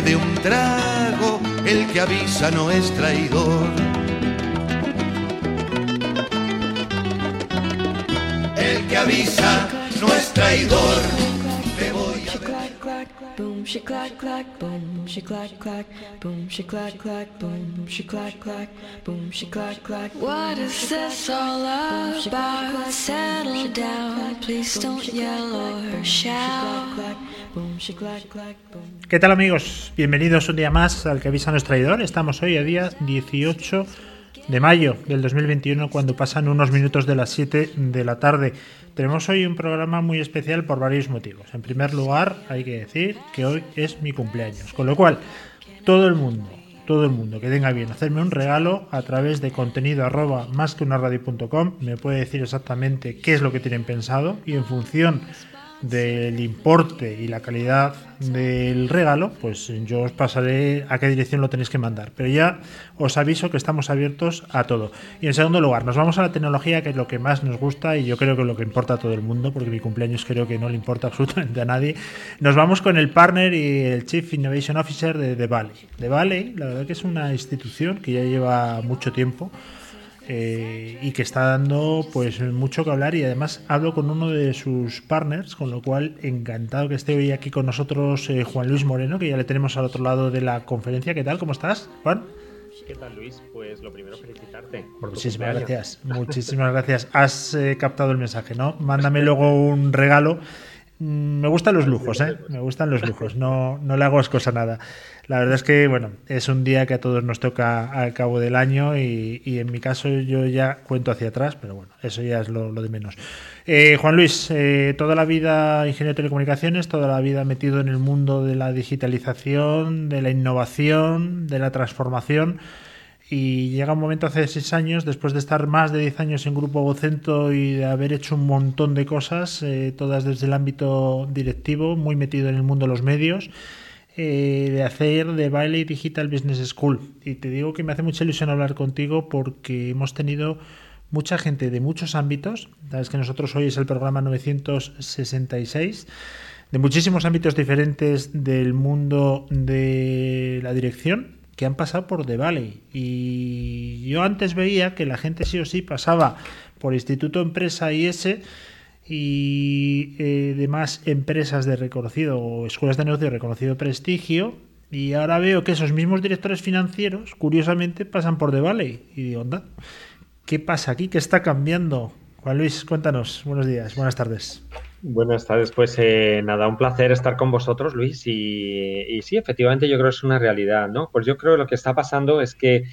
de un trago. El que avisa no es traidor. El que avisa no es traidor. Te voy a. She clack clack, boom, she clack clack, boom, she clack clack, boom, she clack clack. What is this all about? Settle down, please don't yell or shout. ¿Qué tal amigos? Bienvenidos un día más al que avisa no es traidor. Estamos hoy a día 18 de mayo del 2021 cuando pasan unos minutos de las 7 de la tarde. Tenemos hoy un programa muy especial por varios motivos. En primer lugar, hay que decir que hoy es mi cumpleaños, con lo cual todo el mundo, todo el mundo que tenga bien hacerme un regalo a través de contenido arroba más que una radio.com me puede decir exactamente qué es lo que tienen pensado y en función del importe y la calidad del regalo, pues yo os pasaré a qué dirección lo tenéis que mandar. Pero ya os aviso que estamos abiertos a todo. Y en segundo lugar, nos vamos a la tecnología, que es lo que más nos gusta y yo creo que es lo que importa a todo el mundo, porque mi cumpleaños creo que no le importa absolutamente a nadie. Nos vamos con el partner y el Chief Innovation Officer de The Valley. The Valley, la verdad que es una institución que ya lleva mucho tiempo eh, y que está dando pues mucho que hablar y además hablo con uno de sus partners, con lo cual encantado que esté hoy aquí con nosotros eh, Juan Luis Moreno, que ya le tenemos al otro lado de la conferencia. ¿Qué tal? ¿Cómo estás, Juan? ¿Qué tal, Luis? Pues lo primero, felicitarte por Muchísimas gracias, muchísimas gracias. Has eh, captado el mensaje, ¿no? Mándame luego un regalo. Mm, Me gustan los lujos, ¿eh? Me gustan los lujos, no, no le hago ascos a nada. La verdad es que, bueno, es un día que a todos nos toca al cabo del año y, en mi caso yo ya cuento hacia atrás, pero bueno, eso ya es lo, lo de menos. Eh, Juan Luis, eh, toda la vida ingeniero de telecomunicaciones, toda la vida metido en el mundo de la digitalización, de la innovación, de la transformación. Y llega un momento hace seis años, después de estar más de 10 años en Grupo Vocento y de haber hecho un montón de cosas, eh, todas desde el ámbito directivo, muy metido en el mundo de los medios, eh, de hacer de Bailey Digital Business School. Y te digo que me hace mucha ilusión hablar contigo porque hemos tenido mucha gente de muchos ámbitos. Sabes que nosotros hoy es el programa 966 de muchísimos ámbitos diferentes del mundo de la dirección que han pasado por The Valley. Y yo antes veía que la gente sí o sí pasaba por Instituto Empresa IS y eh, demás empresas de reconocido o escuelas de negocio de reconocido prestigio. Y ahora veo que esos mismos directores financieros, curiosamente, pasan por The Valley. Y digo, onda, ¿qué pasa aquí? ¿Qué está cambiando? Juan Luis, cuéntanos. Buenos días, buenas tardes. Buenas tardes, pues eh, nada, un placer estar con vosotros, Luis. Y, y, sí, efectivamente, yo creo que es una realidad, ¿no? Pues yo creo que lo que está pasando es que,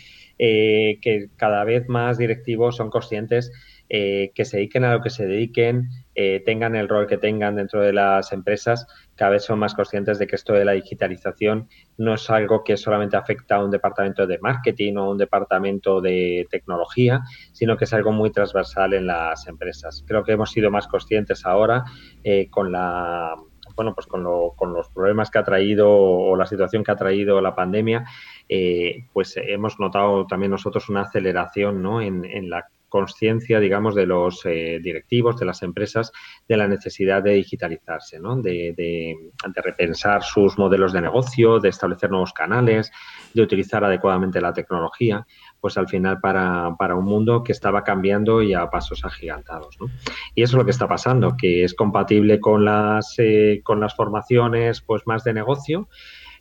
eh, que cada vez más directivos son conscientes eh, que se dediquen a lo que se dediquen, eh, tengan el rol que tengan dentro de las empresas, cada vez son más conscientes de que esto de la digitalización no es algo que solamente afecta a un departamento de marketing o un departamento de tecnología, sino que es algo muy transversal en las empresas. Creo que hemos sido más conscientes ahora eh, con la bueno, pues con, lo, con, los problemas que ha traído o la situación que ha traído la pandemia, eh, pues hemos notado también nosotros una aceleración ¿no? en, la conciencia, digamos, de los eh, directivos, de las empresas, de la necesidad de digitalizarse, ¿no? de, de, de, repensar sus modelos de negocio, de establecer nuevos canales, de utilizar adecuadamente la tecnología, pues al final para, para un mundo que estaba cambiando y a pasos agigantados. ¿no? Y eso es lo que está pasando, que es compatible con las, eh, con las formaciones pues más de negocio,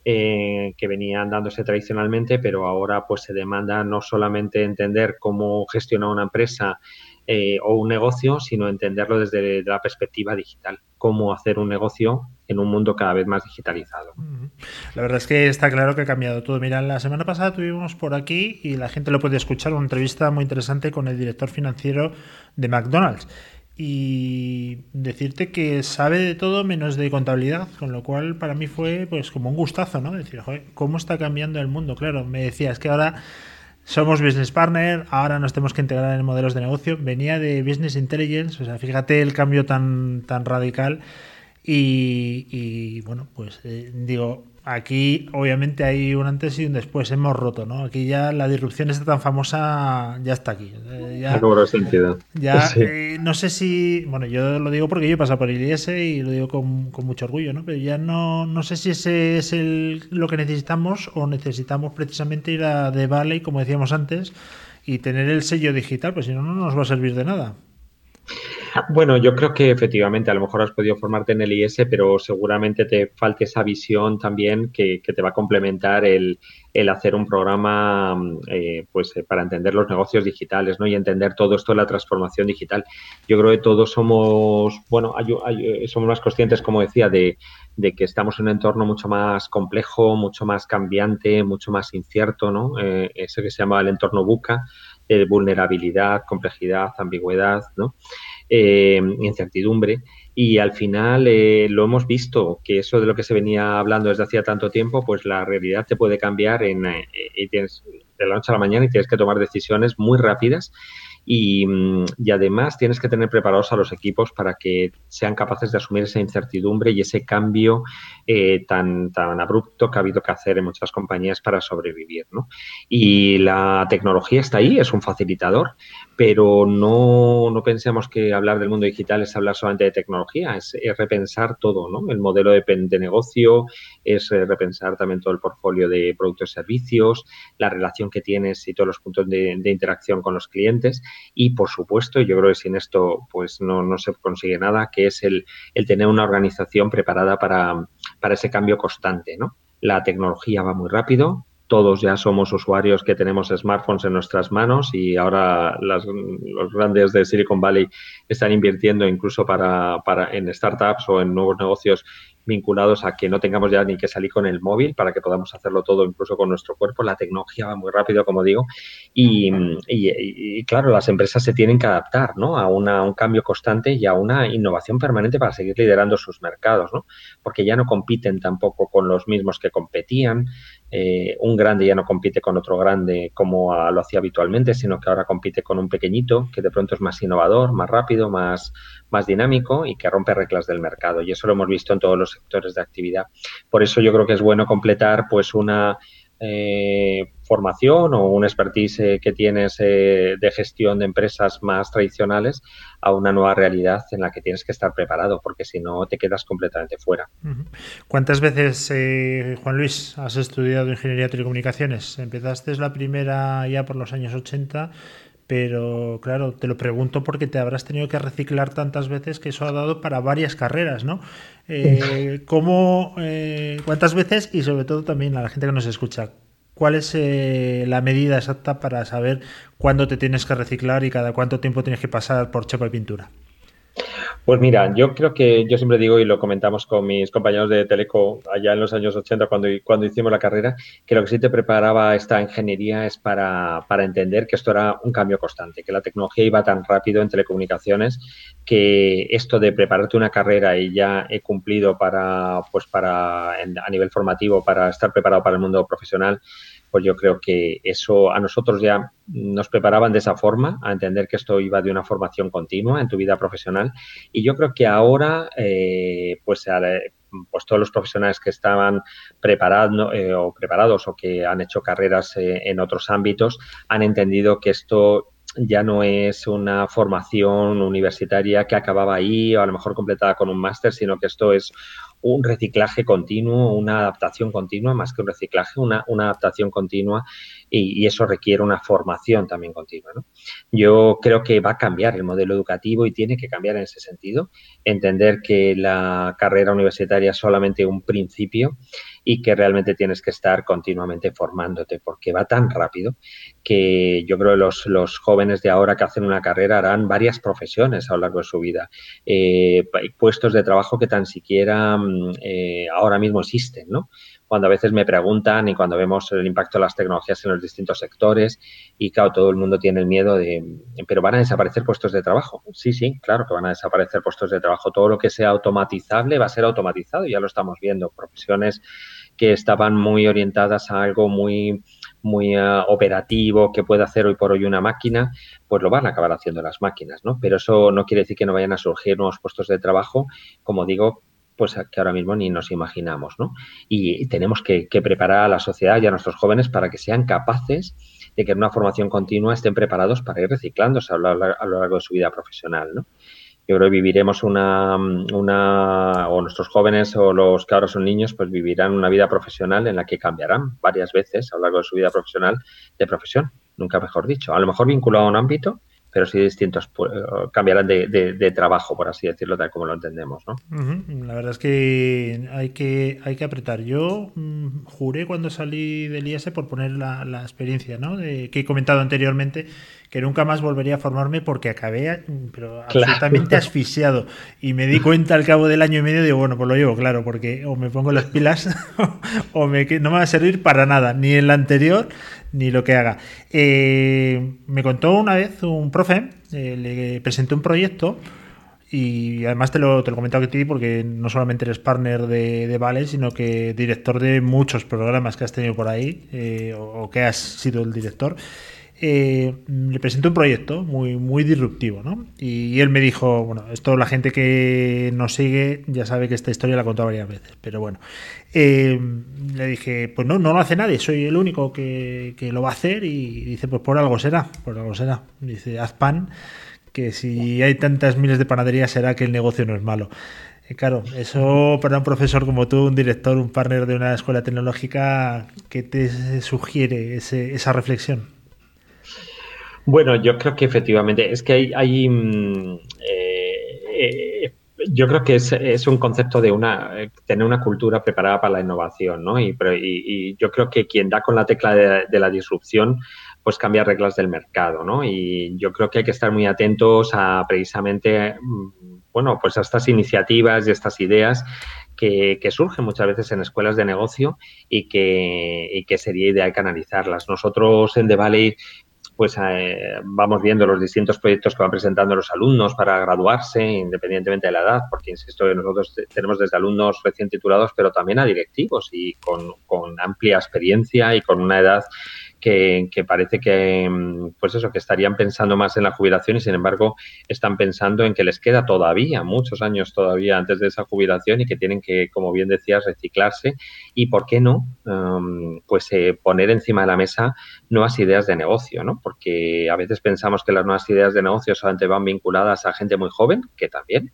eh, que venían dándose tradicionalmente, pero ahora pues se demanda no solamente entender cómo gestionar una empresa eh, o un negocio, sino entenderlo desde la perspectiva digital, cómo hacer un negocio en un mundo cada vez más digitalizado. La verdad es que está claro que ha cambiado todo. Mira, la semana pasada tuvimos por aquí, y la gente lo puede escuchar, una entrevista muy interesante con el director financiero de McDonald's. y decirte que sabe de todo menos de contabilidad, con lo cual para mí fue pues como un gustazo, ¿no? Decir, joder, ¿cómo está cambiando el mundo? Claro, me decías que ahora somos business partner, ahora nos tenemos que integrar en modelos de negocio. Venía de business intelligence, o sea, fíjate el cambio tan, tan radical. Y, bueno, pues eh, digo, Aquí, obviamente, hay un antes y un después. Hemos roto, ¿no? Aquí ya la disrupción está tan famosa, ya está aquí. Eh, ya, sentido. Ya, eh, no sé si. Bueno, yo lo digo porque yo he pasado por el IS y lo digo con, mucho orgullo, ¿no? Pero ya no, no sé si ese es el, lo que necesitamos o necesitamos precisamente ir a The Valley, como decíamos antes, y tener el sello digital, pues si no, no nos va a servir de nada. Bueno, yo creo que efectivamente a lo mejor has podido formarte en el IS, pero seguramente te falte esa visión también que, te va a complementar el, hacer un programa eh, pues eh, para entender los negocios digitales ¿no? y entender todo esto de la transformación digital. Yo creo que todos somos, bueno, eh, somos más conscientes, como decía, de, que estamos en un entorno mucho más complejo, mucho más cambiante, mucho más incierto, ¿no? ese que se llama el entorno buca, vulnerabilidad, complejidad, ambigüedad, ¿no? Eh, incertidumbre. Y al final eh, lo hemos visto, que eso de lo que se venía hablando desde hacía tanto tiempo, pues la realidad te puede cambiar en, eh, y tienes, de la noche a la mañana y tienes que tomar decisiones muy rápidas Mm, y, además tienes que tener preparados a los equipos para que sean capaces de asumir esa incertidumbre y ese cambio eh, tan, tan abrupto que ha habido que hacer en muchas compañías para sobrevivir. ¿no? Y la tecnología está ahí, es un facilitador, pero no, no pensemos que hablar del mundo digital es hablar solamente de tecnología, es, repensar todo, ¿no? El modelo de, de negocio, es eh, repensar también todo el portfolio de productos y servicios, la relación que tienes y todos los puntos de, interacción con los clientes y, por supuesto, yo creo que sin esto pues no, no se consigue nada, que es el, el tener una organización preparada para, para ese cambio constante, ¿no? La tecnología va muy rápido, todos ya somos usuarios que tenemos smartphones en nuestras manos y ahora los grandes de Silicon Valley están invirtiendo incluso para, para, en startups o en nuevos negocios vinculados a que no tengamos ya ni que salir con el móvil para que podamos hacerlo todo incluso con nuestro cuerpo. La tecnología va muy rápido, como digo, y, claro, las empresas se tienen que adaptar ¿no? a, una, un cambio constante y a una innovación permanente para seguir liderando sus mercados, ¿no? porque ya no compiten tampoco con los mismos que competían. Eh, un grande ya no compite con otro grande como lo hacía habitualmente, sino que ahora compite con un pequeñito que de pronto es más innovador, más rápido, más, más dinámico y que rompe reglas del mercado. Y eso lo hemos visto en todos los sectores de actividad. Por eso yo creo que es bueno completar pues una eh, formación o un expertise eh, que tienes eh, de gestión de empresas más tradicionales a una nueva realidad en la que tienes que estar preparado, porque si no te quedas completamente fuera. ¿Cuántas veces, Juan Luis, has estudiado ingeniería de telecomunicaciones? Empezaste la primera ya por los años 80 pero claro, te lo pregunto porque te habrás tenido que reciclar tantas veces que eso ha dado para varias carreras, ¿no? Eh, ¿cómo, eh, ¿Cuántas veces? Y sobre todo también a la gente que nos escucha, ¿cuál es eh, la medida exacta para saber cuándo te tienes que reciclar y cada cuánto tiempo tienes que pasar por chapa y pintura? Pues mira, yo creo que yo siempre digo y lo comentamos con mis compañeros de Teleco allá en los años 80 cuando, cuando hicimos la carrera, que lo que sí te preparaba esta ingeniería es para, para entender que esto era un cambio constante, que la tecnología iba tan rápido en telecomunicaciones que esto de prepararte una carrera y ya he cumplido para, pues para, a nivel formativo, para estar preparado para el mundo profesional, pues yo creo que eso a nosotros ya nos preparaban de esa forma, a entender que esto iba de una formación continua en tu vida profesional. Y yo creo que ahora, eh, pues, pues todos los profesionales que estaban preparando, eh, o preparados o que han hecho carreras eh, en otros ámbitos han entendido que esto ya no es una formación universitaria que acababa ahí o a lo mejor completada con un máster, sino que esto es un reciclaje continuo, una adaptación continua, más que un reciclaje, una, una adaptación continua y, eso requiere una formación también continua. Yo creo que va a cambiar el modelo educativo y tiene que cambiar en ese sentido, entender que la carrera universitaria es solamente un principio y que realmente tienes que estar continuamente formándote porque va tan rápido que yo creo que los, los jóvenes de ahora que hacen una carrera harán varias profesiones a lo largo de su vida, eh, puestos de trabajo que tan siquiera eh, ahora mismo existen, ¿no? Cuando a veces me preguntan y cuando vemos el impacto de las tecnologías en los distintos sectores y claro, todo el mundo tiene el miedo de, pero van a desaparecer puestos de trabajo. Sí, sí, claro que van a desaparecer puestos de trabajo. Todo lo que sea automatizable va a ser automatizado, ya lo estamos viendo. Profesiones que estaban muy orientadas a algo muy muy uh, operativo que puede hacer hoy por hoy una máquina, pues lo van a acabar haciendo las máquinas, ¿no? Pero eso no quiere decir que no vayan a surgir nuevos puestos de trabajo, como digo, pues que ahora mismo ni nos imaginamos, ¿no? Y tenemos que, preparar a la sociedad y a nuestros jóvenes para que sean capaces de que en una formación continua estén preparados para ir reciclándose a lo, a lo largo de su vida profesional, ¿no? yo creo que viviremos una, una, o nuestros jóvenes o los que ahora son niños, pues vivirán una vida profesional en la que cambiarán varias veces a lo largo de su vida profesional de profesión, nunca mejor dicho. A lo mejor vinculado a un ámbito, pero sí distintos, cambiarán de, trabajo, por así decirlo, tal como lo entendemos, ¿no? La verdad es que hay que, hay que apretar. Yo mm, juré cuando salí del IES por poner la, la experiencia, ¿no? De, que he comentado anteriormente, que nunca más volvería a formarme porque acabé pero absolutamente asfixiado. Y me di cuenta al cabo del año y medio, digo, bueno, pues lo llevo claro, porque o me pongo las pilas o me, no me va a servir para nada, ni en la anterior ni lo que haga. Eh, me contó una vez un profe, eh, le presenté un proyecto y además te lo, te lo he comentado que ti porque no solamente eres partner de, de Vale, sino que director de muchos programas que has tenido por ahí eh, o, o, que has sido el director eh, le presenté un proyecto muy, muy disruptivo, ¿no? Y, él me dijo, bueno, esto la gente que nos sigue ya sabe que esta historia la he contado varias veces, pero bueno, eh, le dije, pues no, no lo hace nadie, soy el único que, que, lo va a hacer y dice, pues por algo será, por algo será. Dice, haz pan, que si hay tantas miles de panaderías será que el negocio no es malo. Y claro, eso para un profesor como tú, un director, un partner de una escuela tecnológica, ¿qué te sugiere ese, esa reflexión? Bueno, yo creo que efectivamente es que hay, mm, eh, eh, yo creo que es, un concepto de una tener una cultura preparada para la innovación, ¿no? Y, y, y yo creo que quien da con la tecla de, de, la disrupción, pues cambia reglas del mercado, ¿no? Y yo creo que hay que estar muy atentos a precisamente, mm, bueno, pues a estas iniciativas y estas ideas que, que, surgen muchas veces en escuelas de negocio y que, y que sería ideal canalizarlas. Nosotros en The Valley pues eh, vamos viendo los distintos proyectos que van presentando los alumnos para graduarse, independientemente de la edad, porque insisto que nosotros tenemos desde alumnos recién titulados, pero también a directivos y con, con amplia experiencia y con una edad que, parece que, mm, pues eso, que estarían pensando más en la jubilación y sin embargo están pensando en que les queda todavía muchos años todavía antes de esa jubilación y que tienen que, como bien decías, reciclarse y, ¿por qué no? Um, pues eh, poner encima de la mesa nuevas ideas de negocio, ¿no? Porque a veces pensamos que las nuevas ideas de negocio solamente van vinculadas a gente muy joven, que también,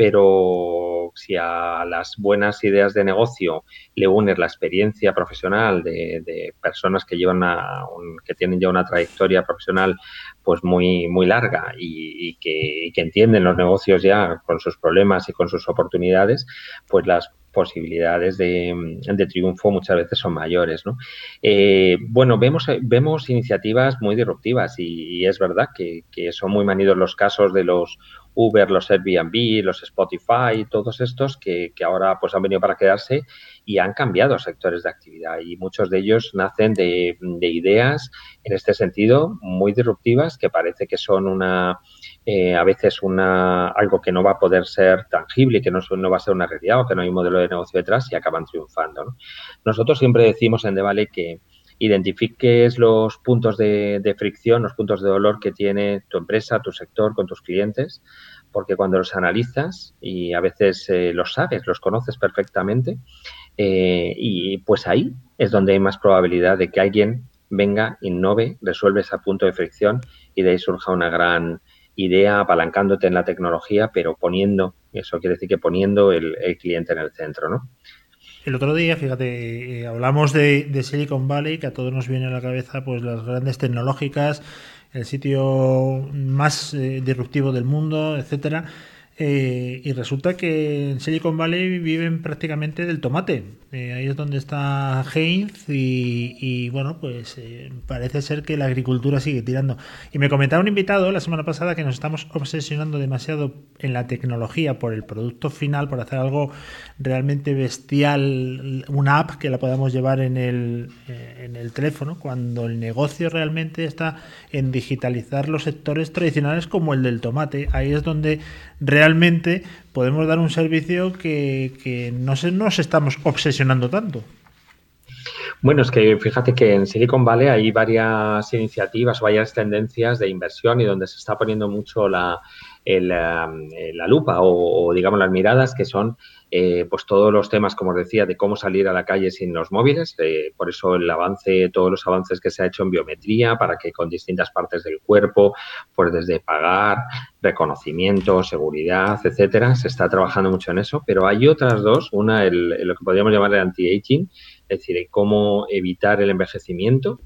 pero si a las buenas ideas de negocio le unes la experiencia profesional de, personas que llevan a un, que tienen ya una trayectoria profesional pues muy muy larga y, que, entienden los negocios ya con sus problemas y con sus oportunidades, pues las posibilidades de, triunfo muchas veces son mayores. ¿no? Eh, bueno, vemos, vemos iniciativas muy disruptivas y, es verdad que, son muy manidos los casos de los Uber, los Airbnb, los Spotify, todos estos que, que, ahora pues han venido para quedarse y han cambiado sectores de actividad y muchos de ellos nacen de, de ideas en este sentido muy disruptivas que parece que son una eh, a veces una algo que no va a poder ser tangible, que no, no va a ser una realidad o que no hay un modelo de negocio detrás y acaban triunfando. ¿no? Nosotros siempre decimos en Devale que identifiques los puntos de, fricción, los puntos de dolor que tiene tu empresa, tu sector con tus clientes, porque cuando los analizas y a veces eh, los sabes, los conoces perfectamente, eh, y pues ahí es donde hay más probabilidad de que alguien venga, innove, resuelve ese punto de fricción y de ahí surja una gran idea apalancándote en la tecnología, pero poniendo, eso quiere decir que poniendo el cliente en el centro, ¿no? El otro día, fíjate, eh, hablamos de, Silicon Valley, que a todos nos viene a la cabeza pues las grandes tecnológicas, el sitio más eh, disruptivo del mundo, etcétera. Eh, y resulta que en Silicon Valley viven prácticamente del tomate. Eh, ahí es donde está Heinz y, bueno, pues eh, parece ser que la agricultura sigue tirando. Y me comentaba un invitado la semana pasada que nos estamos obsesionando demasiado en la tecnología por el producto final, por hacer algo realmente bestial, una app que la podamos llevar en el, en el teléfono, cuando el negocio realmente está en digitalizar los sectores tradicionales como el del tomate. Ahí es donde realmente podemos dar un servicio que, no se, nos estamos obsesionando tanto. Bueno, es que fíjate que en Silicon Valley hay varias iniciativas, varias tendencias de inversión y donde se está poniendo mucho la, la lupa o, digamos las miradas que son eh, pues todos los temas, como os decía, de cómo salir a la calle sin los móviles. Por eso el avance, todos los avances que se ha hecho en biometría para que con distintas partes del cuerpo, pues desde pagar, reconocimiento, seguridad, etcétera, se está trabajando mucho en eso. Pero hay otras dos, una el, lo que podríamos llamar el anti-aging, es decir, cómo evitar el envejecimiento.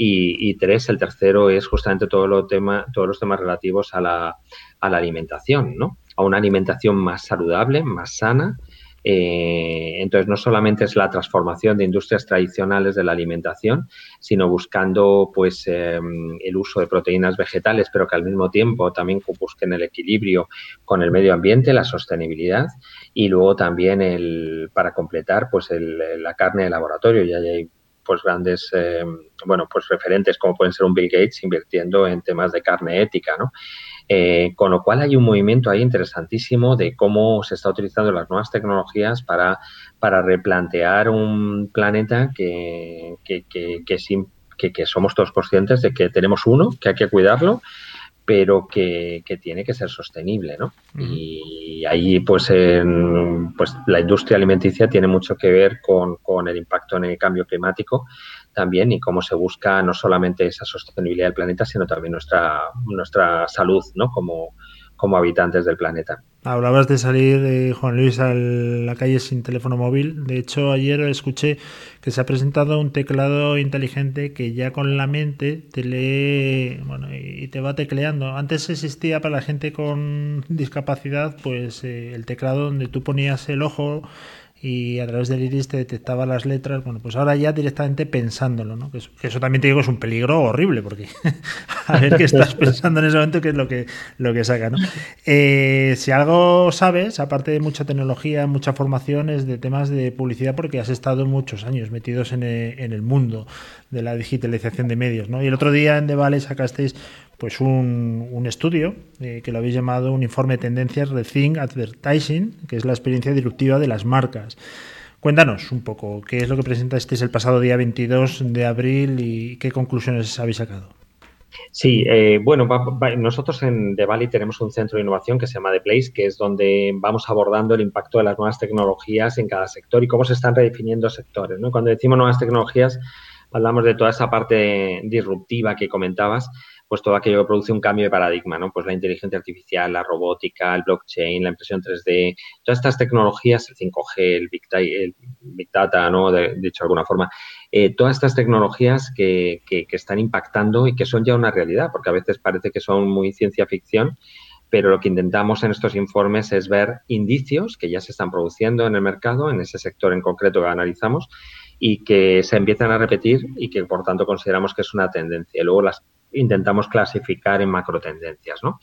Y, tres, el tercero es justamente todo lo tema, todos los temas relativos a la, a la alimentación, ¿no? A una alimentación más saludable, más sana, eh, entonces, no solamente es la transformación de industrias tradicionales de la alimentación, sino buscando pues em, el uso de proteínas vegetales, pero que al mismo tiempo también busquen el equilibrio con el medio ambiente, la sostenibilidad y luego también el para completar pues la carne de laboratorio. Ya hay pues grandes em, bueno pues referentes como pueden ser un Bill Gates invirtiendo en temas de carne ética, ¿no? Eh, con lo cual hay un movimiento ahí interesantísimo de cómo se está utilizando las nuevas tecnologías para, para replantear un planeta que, que, que, que, somos todos conscientes de que tenemos uno, que hay que cuidarlo pero que, tiene que ser sostenible, ¿no? Y ahí, pues, en, pues, la industria alimenticia tiene mucho que ver con, con, el impacto en el cambio climático también y cómo se busca no solamente esa sostenibilidad del planeta, sino también nuestra, nuestra salud, ¿no? Como, como habitantes del planeta. Hablabas de salir, eh, Juan Luis, a la calle sin teléfono móvil. De hecho, ayer escuché que se ha presentado un teclado inteligente que ya con la mente te lee bueno, y te va tecleando. Antes existía para la gente con discapacidad pues eh, el teclado donde tú ponías el ojo y a través del iris te detectaba las letras. Bueno, pues ahora ya directamente pensándolo, ¿no? Que eso, también te digo es un peligro horrible, porque a ver qué estás pensando en ese momento, qué es lo que, lo que saca, ¿no? Eh, si algo sabes, aparte de mucha tecnología, mucha formación, es de temas de publicidad, porque has estado muchos años metidos en el, en el mundo de la digitalización de medios, ¿no? Y el otro día en Vale sacasteis pues un, un estudio eh, que lo habéis llamado un informe de tendencias Rethink Advertising, que es la experiencia disruptiva de las marcas. Cuéntanos un poco qué es lo que presentasteis el pasado día 22 de abril y qué conclusiones habéis sacado. Sí, eh, bueno, nosotros en The Valley tenemos un centro de innovación que se llama The Place, que es donde vamos abordando el impacto de las nuevas tecnologías en cada sector y cómo se están redefiniendo sectores. ¿no? Cuando decimos nuevas tecnologías, hablamos de toda esa parte disruptiva que comentabas, pues todo aquello que produce un cambio de paradigma, ¿no? Pues la inteligencia artificial, la robótica, el blockchain, la impresión 3D, todas estas tecnologías, el 5G, el Big, el Big Data, ¿no? De, dicho de alguna forma, eh, todas estas tecnologías que, que, que están impactando y que son ya una realidad, porque a veces parece que son muy ciencia ficción, pero lo que intentamos en estos informes es ver indicios que ya se están produciendo en el mercado, en ese sector en concreto que analizamos, y que se empiezan a repetir y que por tanto consideramos que es una tendencia. Luego las intentamos clasificar en macro tendencias, ¿no?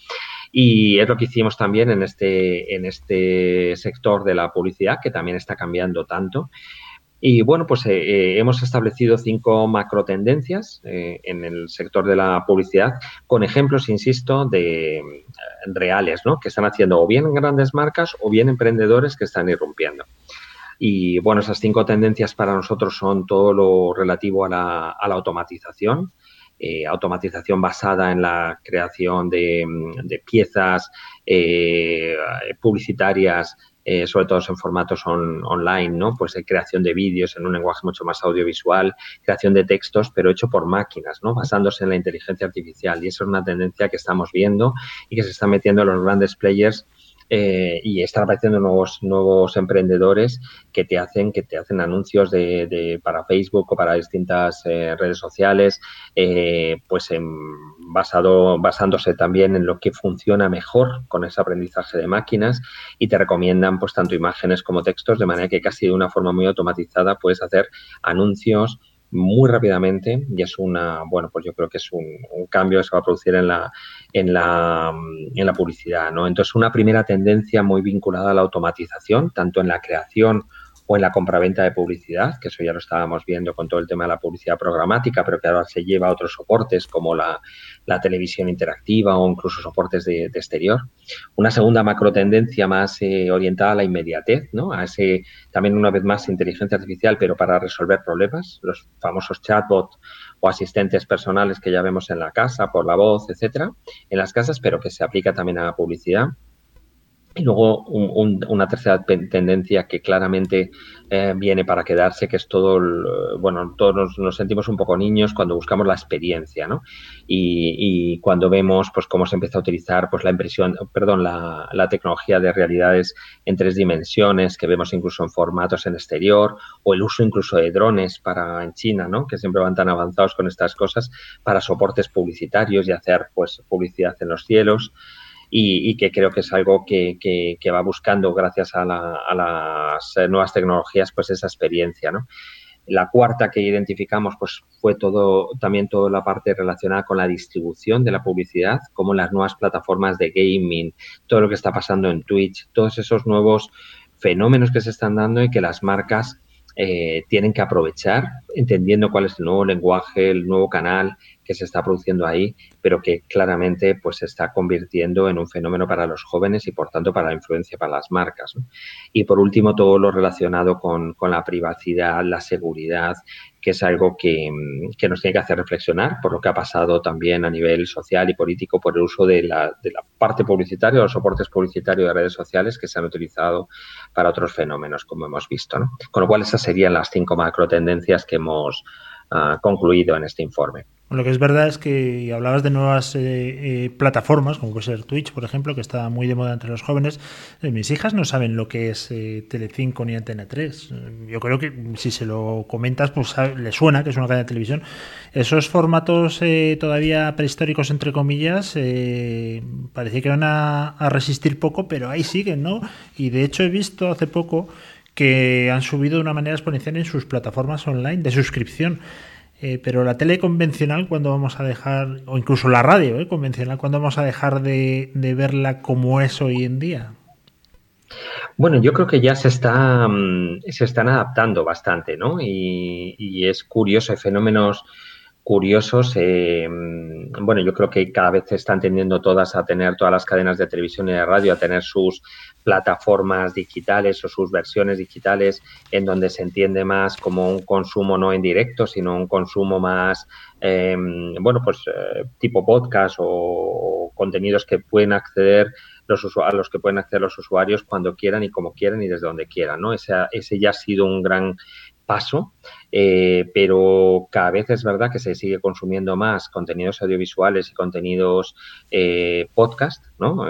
Y es lo que hicimos también en este, en este sector de la publicidad, que también está cambiando tanto. Y bueno, pues eh, eh, hemos establecido cinco macro tendencias eh, en el sector de la publicidad, con ejemplos, insisto, de reales, ¿no? Que están haciendo o bien grandes marcas o bien emprendedores que están irrumpiendo. Y bueno, esas cinco tendencias para nosotros son todo lo relativo a la, automatización, eh, automatización basada en la creación de, piezas eh, publicitarias, eh, sobre todo en formatos online, ¿no? Pues creación de vídeos en un lenguaje mucho más audiovisual, creación de textos, pero hecho por máquinas, ¿no? Basándose en la inteligencia artificial. Y eso es una tendencia que estamos viendo y que se está metiendo en los grandes players eh, y están apareciendo nuevos, nuevos emprendedores que te hacen, que te hacen anuncios de, para Facebook o para distintas eh, redes sociales, eh, pues basado, basándose también en lo que funciona mejor con ese aprendizaje de máquinas y te recomiendan pues tanto imágenes como textos, de manera que casi de una forma muy automatizada puedes hacer anuncios muy rápidamente y es una, bueno, pues yo creo que es un, cambio que se va a producir en la, en la, en la publicidad, ¿no? Entonces, una primera tendencia muy vinculada a la automatización, tanto en la creación o en la compraventa de publicidad, que eso ya lo estábamos viendo con todo el tema de la publicidad programática, pero que ahora se lleva a otros soportes como la, televisión interactiva o incluso soportes de, exterior. Una segunda macro tendencia más eh, orientada a la inmediatez, ¿no? a ese también una vez más inteligencia artificial, pero para resolver problemas, los famosos chatbots o asistentes personales que ya vemos en la casa por la voz, etcétera, en las casas, pero que se aplica también a la publicidad. Y luego una tercera tendencia que claramente eh, viene para quedarse, que es todo, bueno, todos nos, sentimos un poco niños cuando buscamos la experiencia, ¿no? Y, cuando vemos, pues, cómo se empieza a utilizar, pues, la impresión, perdón, la, la, tecnología de realidades en tres dimensiones, que vemos incluso en formatos en exterior, o el uso incluso de drones para en China, ¿no? Que siempre van tan avanzados con estas cosas, para soportes publicitarios y hacer, pues, publicidad en los cielos y, que creo que es algo que, que, va buscando gracias a, las eh, nuevas tecnologías pues esa experiencia, ¿no? La cuarta que identificamos pues fue todo también toda la parte relacionada con la distribución de la publicidad, como las nuevas plataformas de gaming, todo lo que está pasando en Twitch, todos esos nuevos fenómenos que se están dando y que las marcas eh, tienen que aprovechar, entendiendo cuál es el nuevo lenguaje, el nuevo canal que se está produciendo ahí, pero que claramente pues se está convirtiendo en un fenómeno para los jóvenes y por tanto para la influencia para las marcas. Y por último, todo lo relacionado con, con la privacidad, la seguridad, que es algo que, que, nos tiene que hacer reflexionar por lo que ha pasado también a nivel social y político por el uso de la, de la parte publicitaria, los soportes publicitarios de redes sociales que se han utilizado para otros fenómenos, como hemos visto. Con lo cual, esas serían las cinco macro tendencias que hemos uh, concluido en este informe. Lo que es verdad es que hablabas de nuevas eh, eh, plataformas, como puede ser Twitch, por ejemplo, que está muy de moda entre los jóvenes. Eh, mis hijas no saben lo que es Telecinco ni Antena 3. Yo creo que si se lo comentas, pues les suena que es una cadena de televisión. Esos formatos todavía prehistóricos, entre comillas, parecía que van a resistir poco, pero ahí siguen, ¿no? Y de hecho he visto hace poco que han subido de una manera exponencial en sus plataformas online de suscripción. Eh, pero la tele convencional, cuando vamos a dejar, o incluso la radio eh, convencional, cuando vamos a dejar de, verla como es hoy en día? Bueno, yo creo que ya se está mm, se están adaptando bastante, ¿no? Y, es curioso, hay fenómenos curiosos. Eh, mm, bueno, yo creo que cada vez se están tendiendo todas a tener todas las cadenas de televisión y de radio a tener sus plataformas digitales o sus versiones digitales en donde se entiende más como un consumo no en directo, sino un consumo más, em, bueno, pues eh, tipo podcast o, contenidos que pueden acceder los a los que pueden acceder los usuarios cuando quieran y como quieran y desde donde quieran, ¿no? Ese, ese ya ha sido un gran paso, eh, pero cada vez es verdad que se sigue consumiendo más contenidos audiovisuales y contenidos eh, podcast, ¿no?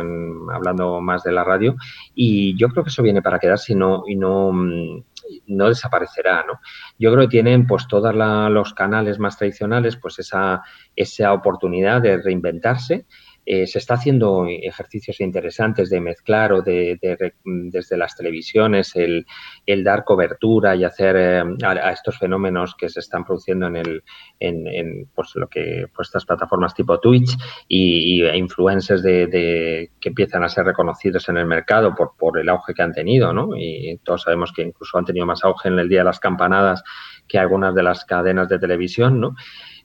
hablando más de la radio, y yo creo que eso viene para quedarse y no, y no, mm, no desaparecerá, ¿no? Yo creo que tienen pues todos los canales más tradicionales pues esa, esa oportunidad de reinventarse eh, se está haciendo ejercicios interesantes de mezclar o de, desde las televisiones el, dar cobertura y hacer eh, a, estos fenómenos que se están produciendo en el en, pues lo que pues estas plataformas tipo Twitch y, influencers de, que empiezan a ser reconocidos en el mercado por, por el auge que han tenido, ¿no? Y todos sabemos que incluso han tenido más auge en el día de las campanadas que algunas de las cadenas de televisión, ¿no?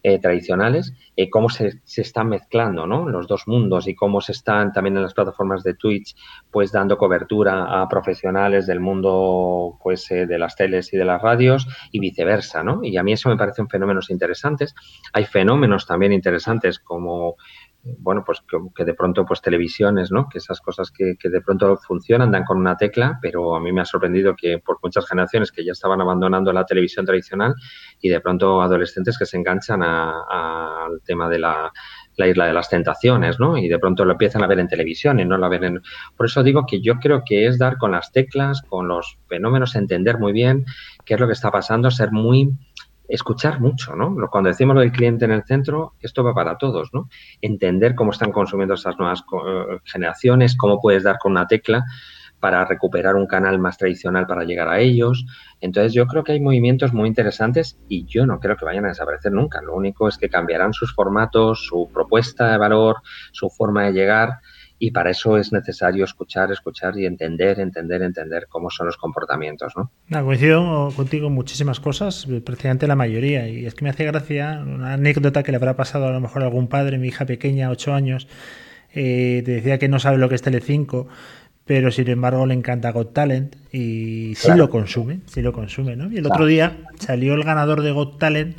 Eh, tradicionales, eh, cómo se, se, están mezclando ¿no? los dos mundos y cómo se están también en las plataformas de Twitch pues dando cobertura a profesionales del mundo pues eh, de las teles y de las radios y viceversa, ¿no? Y a mí eso me parecen fenómenos interesantes. Hay fenómenos también interesantes como bueno, pues que, de pronto, pues televisiones, ¿no? Que esas cosas que, que, de pronto funcionan, dan con una tecla, pero a mí me ha sorprendido que por muchas generaciones que ya estaban abandonando la televisión tradicional y de pronto adolescentes que se enganchan al tema de la la isla de las tentaciones, ¿no? Y de pronto lo empiezan a ver en televisión y no la ven en... Por eso digo que yo creo que es dar con las teclas, con los fenómenos, entender muy bien qué es lo que está pasando, ser muy escuchar mucho, ¿no? Cuando decimos lo del cliente en el centro, esto va para todos, ¿no? Entender cómo están consumiendo estas nuevas eh, generaciones, cómo puedes dar con una tecla para recuperar un canal más tradicional para llegar a ellos. Entonces yo creo que hay movimientos muy interesantes y yo no creo que vayan a desaparecer nunca. Lo único es que cambiarán sus formatos, su propuesta de valor, su forma de llegar y para eso es necesario escuchar, escuchar y entender, entender, entender cómo son los comportamientos. ¿no? coincido contigo en muchísimas cosas, precisamente la mayoría. Y es que me hace gracia una anécdota que le habrá pasado a lo mejor a algún padre, mi hija pequeña, 8 años, eh, te decía que no sabe lo que es Telecinco pero sin embargo le encanta Got Talent y sí lo consume, sí lo consume, ¿no? Y el otro día salió el ganador de Got Talent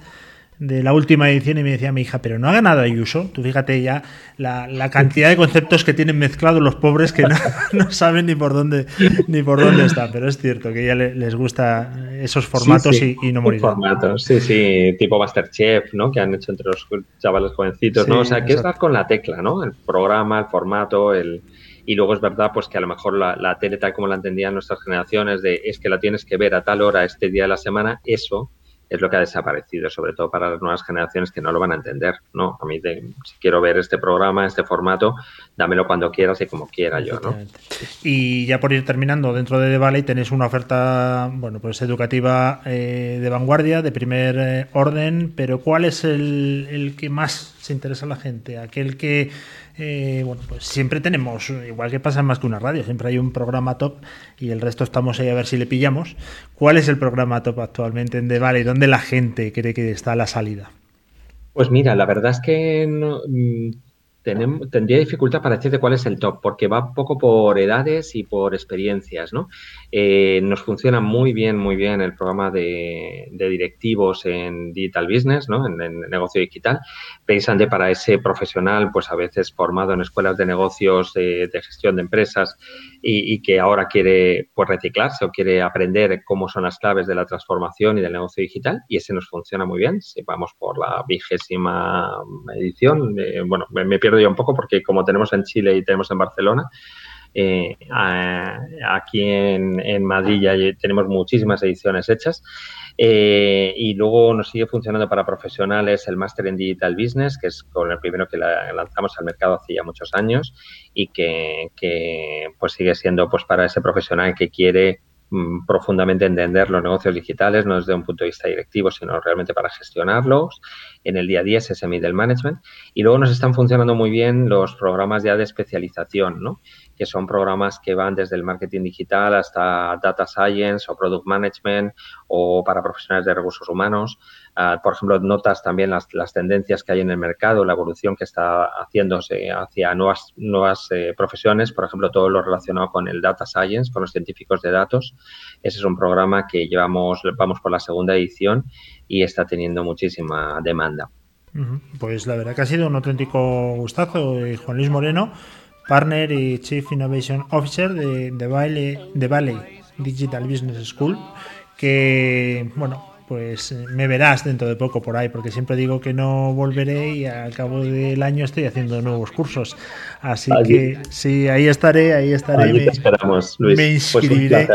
de la última edición y me decía mi hija, pero no ha ganado Ayuso. Tú fíjate ya la, cantidad de conceptos que tienen mezclados los pobres que no, saben ni por dónde ni por dónde están. Pero es cierto que ya les gusta esos formatos Y, no morir. Formatos, sí, sí, tipo Masterchef, ¿no? Que han hecho entre los chavales jovencitos, ¿no? O sea, que es dar con la tecla, ¿no? El programa, el formato, el y luego es verdad pues que a lo mejor la, la tele tal como la entendían nuestras generaciones de es que la tienes que ver a tal hora este día de la semana, eso es lo que ha desaparecido, sobre todo para las nuevas generaciones que no lo van a entender, ¿no? A mí, si quiero ver este programa, este formato, dámelo cuando quieras y como quiera yo, ¿no? Y ya por ir terminando, dentro de The Valley tenéis una oferta, bueno, pues educativa eh, de vanguardia, de primer eh, orden, pero ¿cuál es el, el que más se interesa a la gente? Aquel que eh, bueno, pues siempre tenemos, igual que pasa más que una radio, siempre hay un programa top y el resto estamos ahí a ver si le pillamos. ¿Cuál es el programa top actualmente en The Valley? ¿Dónde la gente cree que está la salida? Pues mira, la verdad es que no, mm, tendría dificultad para decirte cuál es el top, porque va poco por edades y por experiencias, ¿no? Eh, nos funciona muy bien, muy bien el programa de, directivos en Digital Business, ¿no? En, negocio digital, pensando para ese profesional, pues a veces formado en escuelas de negocios, de, gestión de empresas y, que ahora quiere pues reciclarse o quiere aprender cómo son las claves de la transformación y del negocio digital y ese nos funciona muy bien. Si vamos por la vigésima edición, eh, bueno, me, me pierdo yo un poco porque como tenemos en Chile y tenemos en Barcelona, eh, aquí en, Madrid ya tenemos muchísimas ediciones hechas. Eh, y luego nos sigue funcionando para profesionales el Master en Digital Business, que es con el primero que lanzamos al mercado hace ya muchos años y que, que, pues sigue siendo pues para ese profesional que quiere Mm, profundamente entender los negocios digitales, no desde un punto de vista directivo, sino realmente para gestionarlos. En el día a día es ese middle management. Y luego nos están funcionando muy bien los programas ya de especialización, ¿no? Que son programas que van desde el marketing digital hasta data science o product management o para profesionales de recursos humanos. Ah, por ejemplo, notas también las, tendencias que hay en el mercado, la evolución que está haciéndose hacia nuevas, nuevas eh, profesiones, por ejemplo, todo lo relacionado con el data science, con los científicos de datos. Ese es un programa que llevamos, vamos por la segunda edición y está teniendo muchísima demanda. Pues la verdad que ha sido un auténtico gustazo, eh, Juan Luis Moreno, partner y Chief Innovation Officer de, de, de Valley Digital Business School, que, bueno, pues eh, me verás dentro de poco por ahí, porque siempre digo que no volveré y al cabo del año estoy haciendo nuevos cursos. Así que sí, ahí estaré, ahí estaré. me, esperamos, Luis. me pues inscribiré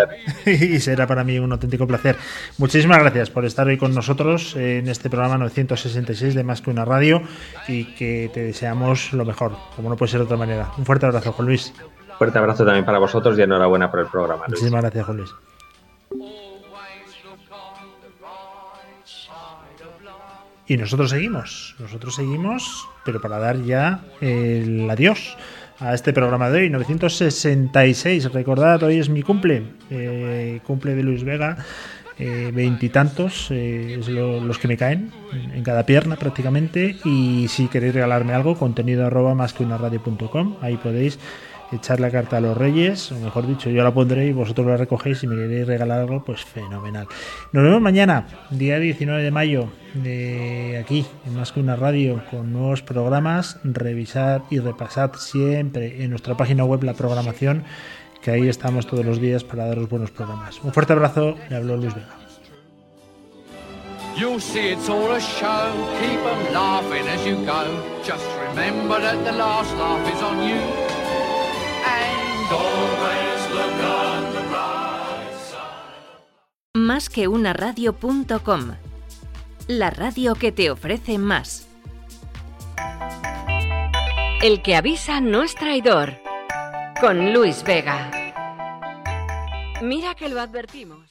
y será para mí un auténtico placer. Muchísimas gracias por estar hoy con nosotros en este programa 966 de Más que una radio y que te deseamos lo mejor, como no puede ser de otra manera. Un fuerte abrazo, Juan Luis. Fuerte abrazo también para vosotros y enhorabuena por el programa. Muchísimas gracias, Juan Luis. Y nosotros seguimos, nosotros seguimos, pero para dar ya el adiós a este programa de hoy, 966. Recordad, hoy es mi cumple, eh, cumple de Luis Vega, eh, veintitantos, eh, es los que me caen en cada pierna prácticamente. Y si queréis regalarme algo, contenido arroba más que una radio.com, ahí podéis echar la carta a los reyes, o mejor dicho, yo la pondré y vosotros la recogéis y me queréis regalar algo, pues fenomenal. Nos vemos mañana, día 19 de mayo, de aquí, en Más que una radio, con nuevos programas. Revisad y repasad siempre en nuestra página web la programación, que ahí estamos todos los días para daros buenos programas. Un fuerte abrazo, le habló Luis Vega. Más que una radio.com. La radio que te ofrece más. El que avisa no es traidor. Con Luis Vega. Mira que lo advertimos.